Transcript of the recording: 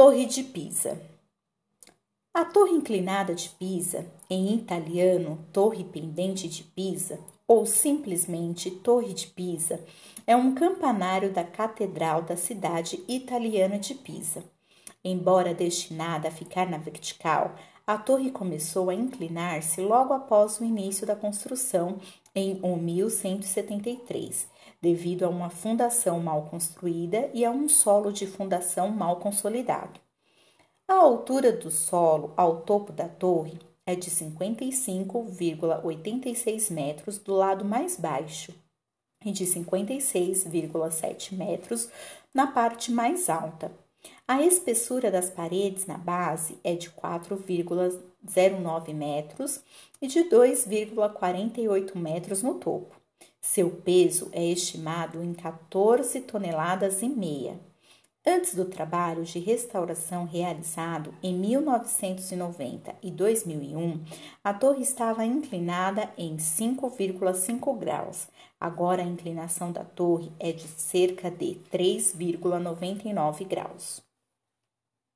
Torre de Pisa. A torre inclinada de Pisa, em italiano Torre Pendente de Pisa, ou simplesmente Torre de Pisa, é um campanário da catedral da cidade italiana de Pisa. Embora destinada a ficar na vertical, a torre começou a inclinar-se logo após o início da construção em 1173, devido a uma fundação mal construída e a um solo de fundação mal consolidado. A altura do solo ao topo da torre é de 55,86 metros do lado mais baixo e de 56,7 metros na parte mais alta. A espessura das paredes na base é de 4,09 metros e de 2,48 metros no topo. Seu peso é estimado em 14 toneladas e meia. Antes do trabalho de restauração realizado em 1990 e 2001, a torre estava inclinada em 5,5 graus. Agora a inclinação da torre é de cerca de 3,99 graus.